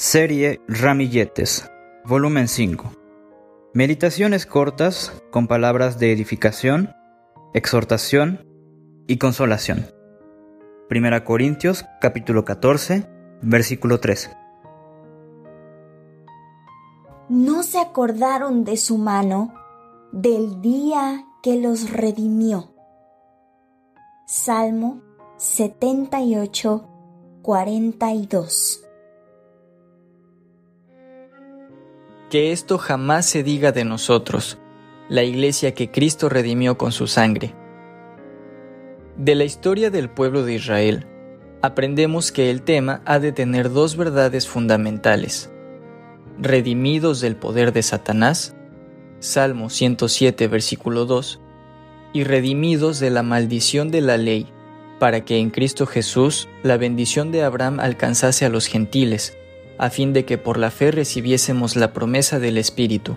Serie Ramilletes, volumen 5. Meditaciones cortas con palabras de edificación, exhortación y consolación. Primera Corintios capítulo 14, versículo 3. No se acordaron de su mano del día que los redimió. Salmo 78, 42. Que esto jamás se diga de nosotros, la iglesia que Cristo redimió con su sangre. De la historia del pueblo de Israel, aprendemos que el tema ha de tener dos verdades fundamentales. Redimidos del poder de Satanás, Salmo 107, versículo 2, y redimidos de la maldición de la ley, para que en Cristo Jesús la bendición de Abraham alcanzase a los gentiles, a fin de que por la fe recibiésemos la promesa del Espíritu.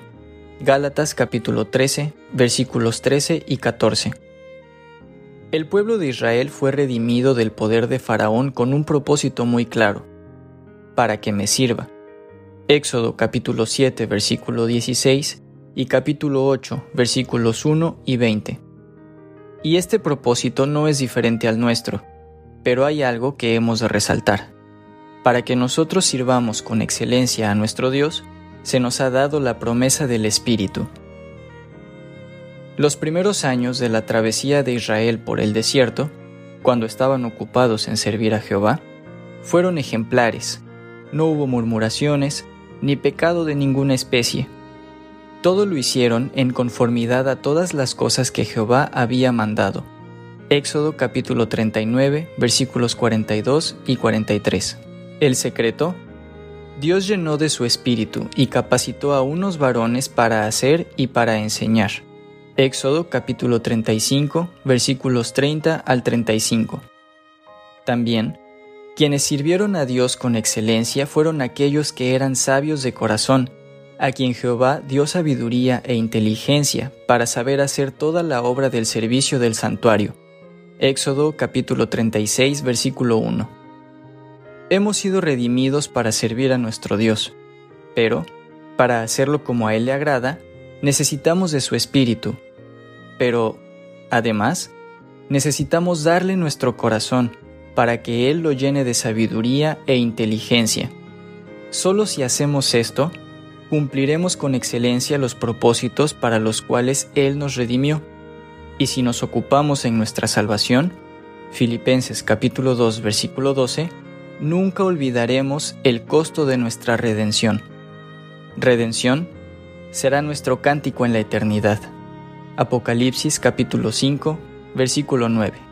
Gálatas capítulo 13, versículos 13 y 14. El pueblo de Israel fue redimido del poder de Faraón con un propósito muy claro, para que me sirva. Éxodo capítulo 7, versículo 16 y capítulo 8, versículos 1 y 20. Y este propósito no es diferente al nuestro, pero hay algo que hemos de resaltar. Para que nosotros sirvamos con excelencia a nuestro Dios, se nos ha dado la promesa del Espíritu. Los primeros años de la travesía de Israel por el desierto, cuando estaban ocupados en servir a Jehová, fueron ejemplares. No hubo murmuraciones, ni pecado de ninguna especie. Todo lo hicieron en conformidad a todas las cosas que Jehová había mandado. Éxodo capítulo 39 versículos 42 y 43. El secreto. Dios llenó de su espíritu y capacitó a unos varones para hacer y para enseñar. Éxodo capítulo 35 versículos 30 al 35. También, quienes sirvieron a Dios con excelencia fueron aquellos que eran sabios de corazón, a quien Jehová dio sabiduría e inteligencia para saber hacer toda la obra del servicio del santuario. Éxodo capítulo 36 versículo 1. Hemos sido redimidos para servir a nuestro Dios, pero, para hacerlo como a Él le agrada, necesitamos de su Espíritu. Pero, además, necesitamos darle nuestro corazón para que Él lo llene de sabiduría e inteligencia. Solo si hacemos esto, cumpliremos con excelencia los propósitos para los cuales Él nos redimió. Y si nos ocupamos en nuestra salvación, Filipenses capítulo 2 versículo 12, nunca olvidaremos el costo de nuestra redención. Redención será nuestro cántico en la eternidad. Apocalipsis capítulo 5, versículo 9.